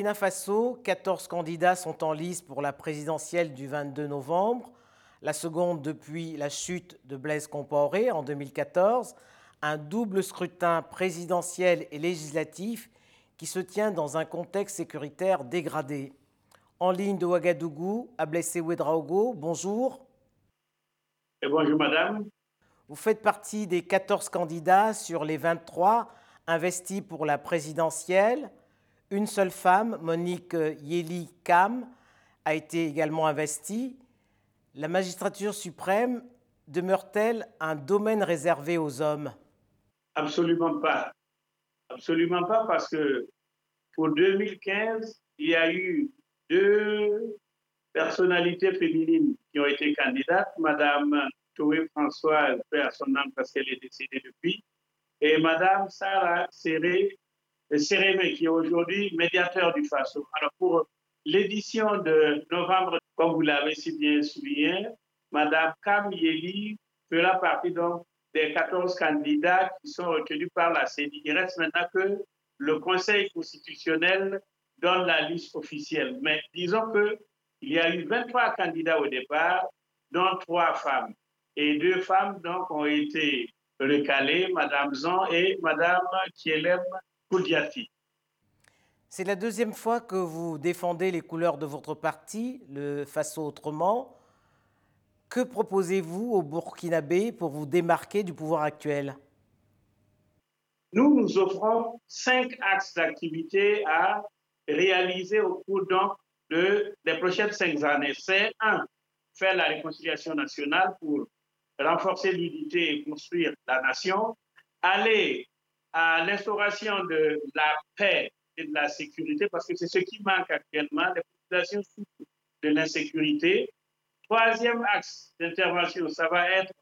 Burkina Faso, 14 candidats sont en lice pour la présidentielle du 22 novembre, la seconde depuis la chute de Blaise Compaoré en 2014, un double scrutin présidentiel et législatif qui se tient dans un contexte sécuritaire dégradé. En ligne de Ouagadougou, Ablessé Ouedraogo, bonjour. Et bonjour madame. Vous faites partie des 14 candidats sur les 23 investis pour la présidentielle. Une seule femme, Monique Yeli Kam, a été également investie. La magistrature suprême demeure-t-elle un domaine réservé aux hommes? Absolument pas. Absolument pas parce que pour 2015, il y a eu deux personnalités féminines qui ont été candidates. Madame Toué Françoise, père son âme parce qu'elle est décédée depuis, et Madame Sarah Serré Cérémé, qui est aujourd'hui médiateur du FASO. Alors, pour l'édition de novembre, comme vous l'avez si bien souligné, Madame Kam Yeli fera partie donc des 14 candidats qui sont retenus par la CENI. Il reste maintenant que le Conseil constitutionnel donne la liste officielle. Mais disons qu'il y a eu 23 candidats au départ, dont trois femmes. Et deux femmes donc ont été recalées, Madame Zan et Madame Kielem c'est la deuxième fois que vous défendez les couleurs de votre parti, le Faso Autrement. Que proposez-vous au Burkinabé pour vous démarquer du pouvoir actuel? Nous nous offrons cinq axes d'activité à réaliser au cours donc de, des prochaines cinq années. C'est un, faire la réconciliation nationale pour renforcer l'unité et construire la nation, aller à l'instauration de la paix et de la sécurité, parce que c'est ce qui manque actuellement. Les populations souffrent de l'insécurité. Troisième axe d'intervention, ça va être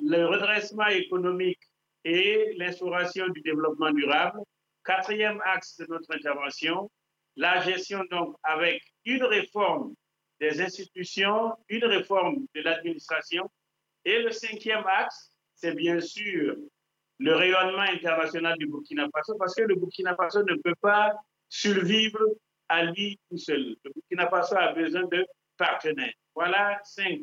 le redressement économique et l'instauration du développement durable. Quatrième axe de notre intervention, la gestion donc avec une réforme des institutions, une réforme de l'administration. Et le cinquième axe, c'est bien sûr le rayonnement international du Burkina Faso parce que le Burkina Faso ne peut pas survivre à lui tout seul. Le Burkina Faso a besoin de partenaires. Voilà cinq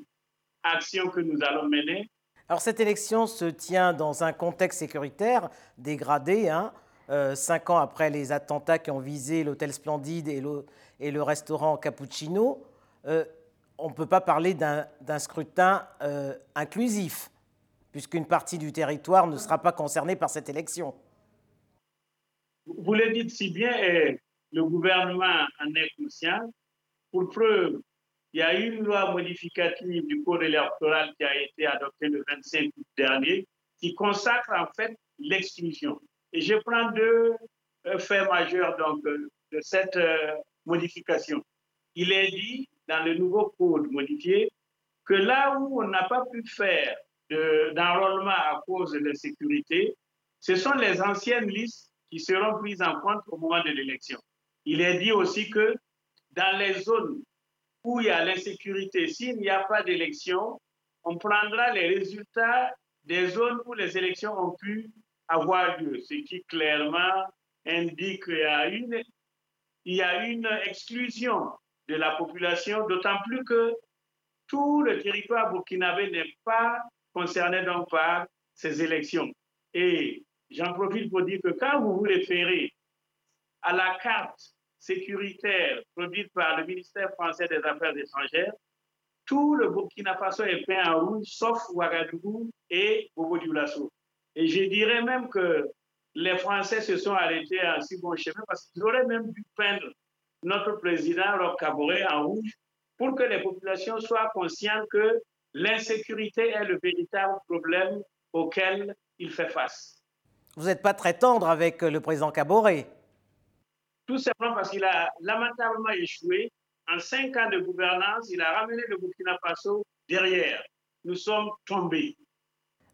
actions que nous allons mener. Alors cette élection se tient dans un contexte sécuritaire dégradé, hein, euh, cinq ans après les attentats qui ont visé l'hôtel Splendide et le, restaurant Cappuccino. Euh, on ne peut pas parler d'un scrutin euh, inclusif puisqu'une partie du territoire ne sera pas concernée par cette élection. Vous le dites si bien, et le gouvernement en est conscient. Pour preuve, il y a une loi modificative du code électoral qui a été adoptée le 25 août dernier, qui consacre en fait l'exclusion. Et je prends deux euh, faits majeurs donc, euh, de cette euh, modification. Il est dit dans le nouveau code modifié que là où on n'a pas pu faire d'enrôlement à cause de l'insécurité, ce sont les anciennes listes qui seront prises en compte au moment de l'élection. Il est dit aussi que dans les zones où il y a l'insécurité, s'il n'y a pas d'élection, on prendra les résultats des zones où les élections ont pu avoir lieu, ce qui clairement indique qu'il y a une, y a une exclusion de la population, d'autant plus que tout le territoire burkinabé n'est pas concernés donc par ces élections. Et j'en profite pour dire que quand vous vous référez à la carte sécuritaire produite par le ministère français des Affaires étrangères, tout le Burkina Faso est peint en rouge, sauf Ouagadougou et Bobo Dioulasso. Et je dirais même que les Français se sont arrêtés en si bon chemin parce qu'ils auraient même dû peindre notre président Roch Kaboré en rouge pour que les populations soient conscientes que L'insécurité est le véritable problème auquel il fait face. Vous n'êtes pas très tendre avec le président Caboret Tout simplement parce qu'il a lamentablement échoué. En cinq ans de gouvernance, il a ramené le Burkina Faso derrière. Nous sommes tombés.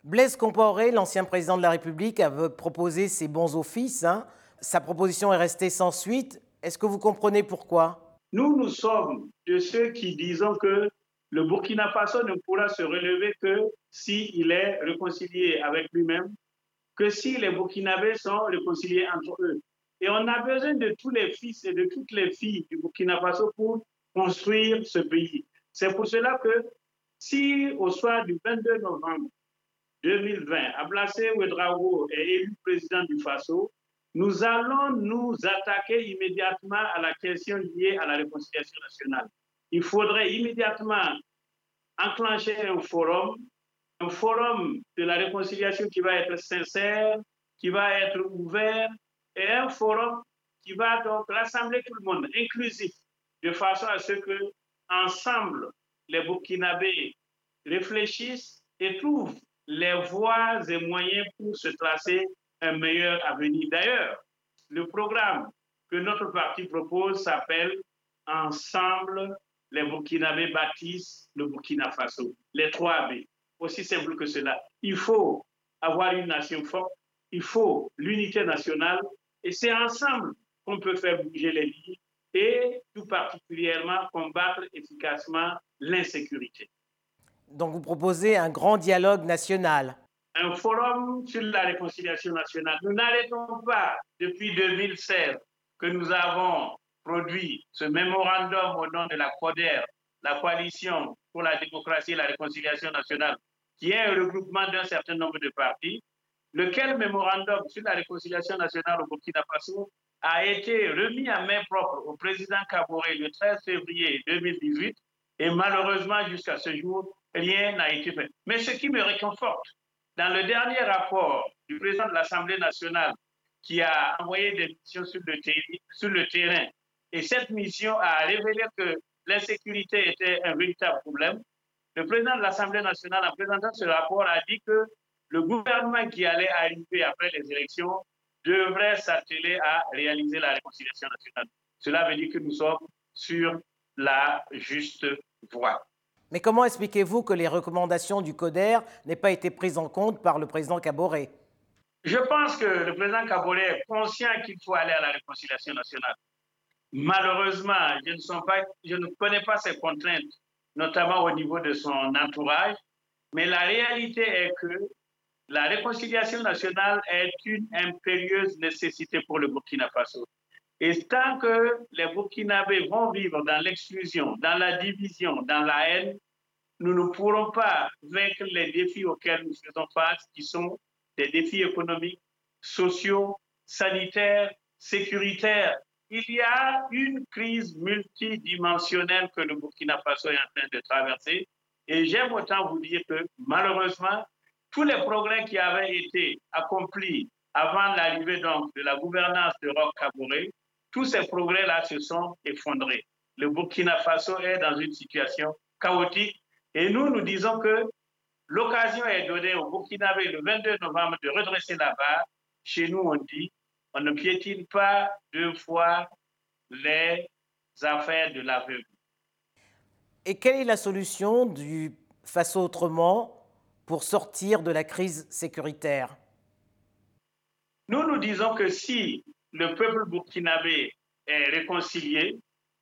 Blaise Compaoré, l'ancien président de la République, a proposé ses bons offices. Hein. Sa proposition est restée sans suite. Est-ce que vous comprenez pourquoi? Nous, nous sommes de ceux qui disons que le Burkina Faso ne pourra se relever que s'il est réconcilié avec lui-même, que si les Burkinabés sont réconciliés entre eux. Et on a besoin de tous les fils et de toutes les filles du Burkina Faso pour construire ce pays. C'est pour cela que si au soir du 22 novembre 2020, Ablassé Ouedraogo est élu président du Faso, nous allons nous attaquer immédiatement à la question liée à la réconciliation nationale. Il faudrait immédiatement enclencher un forum, un forum de la réconciliation qui va être sincère, qui va être ouvert, et un forum qui va donc rassembler tout le monde, inclusif, de façon à ce que, ensemble, les Burkinabés réfléchissent et trouvent les voies et moyens pour se tracer un meilleur avenir. D'ailleurs, le programme que notre parti propose s'appelle Ensemble, les Burkinabés bâtissent le Burkina Faso, les trois B. Aussi simple que cela. Il faut avoir une nation forte, il faut l'unité nationale, et c'est ensemble qu'on peut faire bouger les lignes et tout particulièrement combattre efficacement l'insécurité. Donc vous proposez un grand dialogue national. Un forum sur la réconciliation nationale. Nous n'arrêtons pas depuis 2016 que nous avons produit ce mémorandum au nom de la CODER, la coalition pour la démocratie et la réconciliation nationale, qui est un regroupement d'un certain nombre de partis, lequel mémorandum sur la réconciliation nationale au Burkina Faso a été remis à main propre au président Kabore le 13 février 2018 et malheureusement jusqu'à ce jour, rien n'a été fait. Mais ce qui me réconforte, dans le dernier rapport du président de l'Assemblée nationale qui a envoyé des missions le, sur le terrain, et cette mission a révélé que l'insécurité était un véritable problème, le président de l'Assemblée nationale, en présentant ce rapport, a dit que le gouvernement qui allait arriver après les élections devrait s'atteler à réaliser la réconciliation nationale. Cela veut dire que nous sommes sur la juste voie. Mais comment expliquez-vous que les recommandations du CODER n'aient pas été prises en compte par le président Caboret Je pense que le président Caboret est conscient qu'il faut aller à la réconciliation nationale. Malheureusement, je ne, connais pas ces contraintes, notamment au niveau de son entourage, mais la réalité est que la réconciliation nationale est une impérieuse nécessité pour le Burkina Faso. Et tant que les Burkinabés vont vivre dans l'exclusion, dans la division, dans la haine, nous ne pourrons pas vaincre les défis auxquels nous faisons face, qui sont des défis économiques, sociaux, sanitaires, sécuritaires. Il y a une crise multidimensionnelle que le Burkina Faso est en train de traverser. Et j'aime autant vous dire que malheureusement, tous les progrès qui avaient été accomplis avant l'arrivée donc de la gouvernance de Roch Kabore, tous ces progrès-là se sont effondrés. Le Burkina Faso est dans une situation chaotique et nous, nous disons que l'occasion est donnée au Burkinabé le 22 novembre de redresser la barre. Chez nous, on dit, on ne piétine pas deux fois les affaires de l'aveugle. Et quelle est la solution du Faso autrement pour sortir de la crise sécuritaire? Nous, nous disons que si le peuple burkinabé est réconcilié,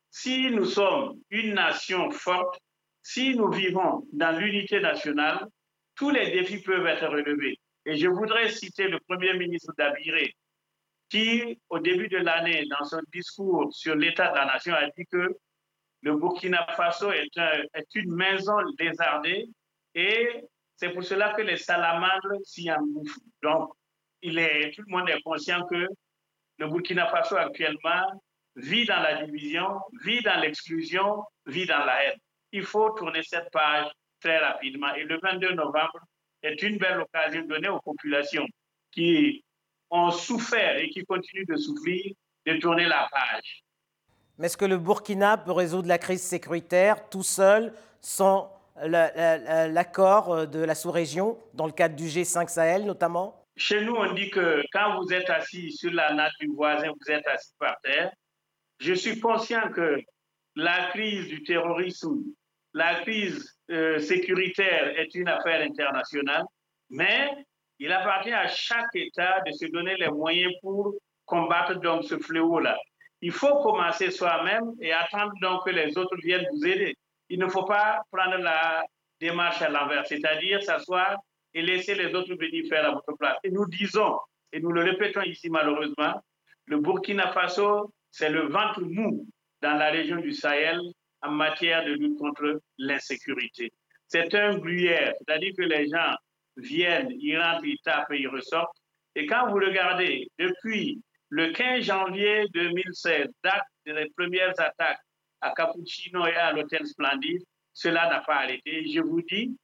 si nous sommes une nation forte, si nous vivons dans l'unité nationale, tous les défis peuvent être relevés. Et je voudrais citer le Premier ministre d'Abiré, qui, au début de l'année, dans son discours sur l'état de la nation, a dit que le Burkina Faso est, est une maison lézardée et c'est pour cela que les salamandres s'y engouffrent. Donc, il est, tout le monde est conscient que le Burkina Faso actuellement vit dans la division, vit dans l'exclusion, vit dans la haine. Il faut tourner cette page très rapidement. Et le 22 novembre est une belle occasion donnée aux populations qui ont souffert et qui continuent de souffrir de tourner la page. Mais est-ce que le Burkina peut résoudre la crise sécuritaire tout seul, sans l'accord de la sous-région, dans le cadre du G5 Sahel notamment? Chez nous, on dit que quand vous êtes assis sur la natte du voisin, vous êtes assis par terre. Je suis conscient que la crise du terrorisme, la crise euh, sécuritaire est une affaire internationale, mais il appartient à chaque État de se donner les moyens pour combattre donc ce fléau-là. Il faut commencer soi-même et attendre donc que les autres viennent vous aider il ne faut pas prendre la démarche à l'envers, c'est-à-dire s'asseoir et laisser les autres venir faire à votre place. Et nous disons, et nous le répétons ici malheureusement, Le Burkina Faso, c'est le ventre mou dans la région du Sahel en matière de lutte contre l'insécurité. C'est un gruyère, c'est-à-dire que les gens viennent, ils rentrent, ils tapent ils ressortent. Et quand vous regardez, depuis le 15 janvier 2016, date des premières attaques à Cappuccino et à l'Hôtel Splendide, cela n'a pas arrêté. Je vous dis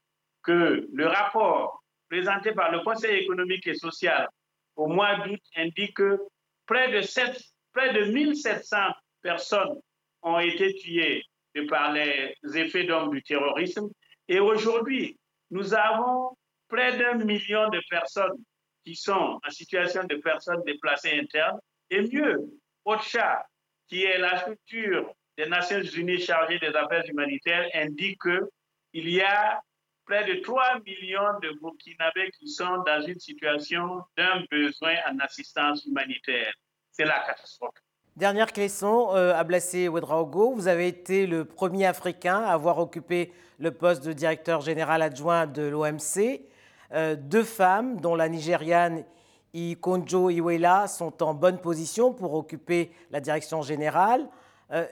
que le rapport présenté par le Conseil économique et social au mois d'août indique que près de, 7, près de 1700 personnes ont été tuées par les effets d'hommes du terrorisme. Et aujourd'hui, nous avons près d'un million de personnes qui sont en situation de personnes déplacées internes. Et mieux, OCHA, qui est la structure des Nations Unies chargée des affaires humanitaires, indique qu'il y a près de 3 millions de Burkinabés qui sont dans une situation d'un besoin en assistance humanitaire. C'est la catastrophe. Dernière question, euh, Ablassé Ouedraogo, vous avez été le premier Africain à avoir occupé le poste de directeur général adjoint de l'OMC. Euh, deux femmes, dont la Nigériane Ikonjo Iwela, sont en bonne position pour occuper la direction générale. Euh,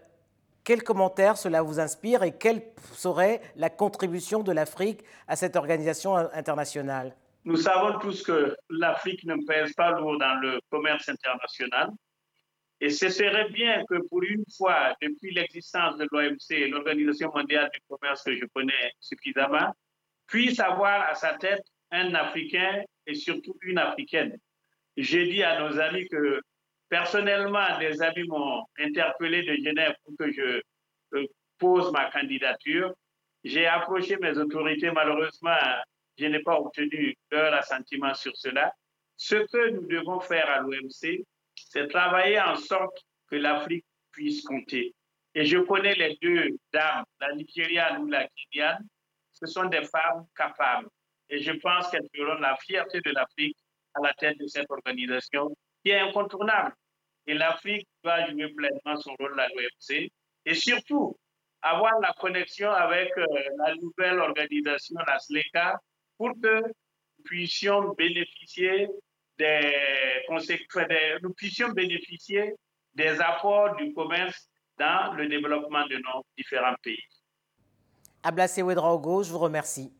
quel commentaire cela vous inspire et quelle serait la contribution de l'Afrique à cette organisation internationale? Nous savons tous que l'Afrique ne pèse pas lourd dans le commerce international. Et ce serait bien que pour une fois, depuis l'existence de l'OMC, l'Organisation mondiale du commerce que je connais suffisamment, puisse avoir à sa tête un Africain et surtout une Africaine. J'ai dit à nos amis que personnellement, des amis m'ont interpellé de Genève pour que je euh, pose ma candidature. J'ai approché mes autorités. Malheureusement, je n'ai pas obtenu leur assentiment sur cela. Ce que nous devons faire à l'OMC, c'est travailler en sorte que l'Afrique puisse compter. Et je connais les deux dames, la Nigériane ou la Kenyane. Ce sont des femmes capables. Et je pense qu'elles feront la fierté de l'Afrique à la tête de cette organisation qui est incontournable. Et l'Afrique doit jouer pleinement son rôle à l'OMC et surtout avoir la connexion avec euh, la nouvelle organisation, la SLECA, pour que nous puissions bénéficier des, nous puissions bénéficier des apports du commerce dans le développement de nos différents pays. Ablassé Ouedraogo, je vous remercie.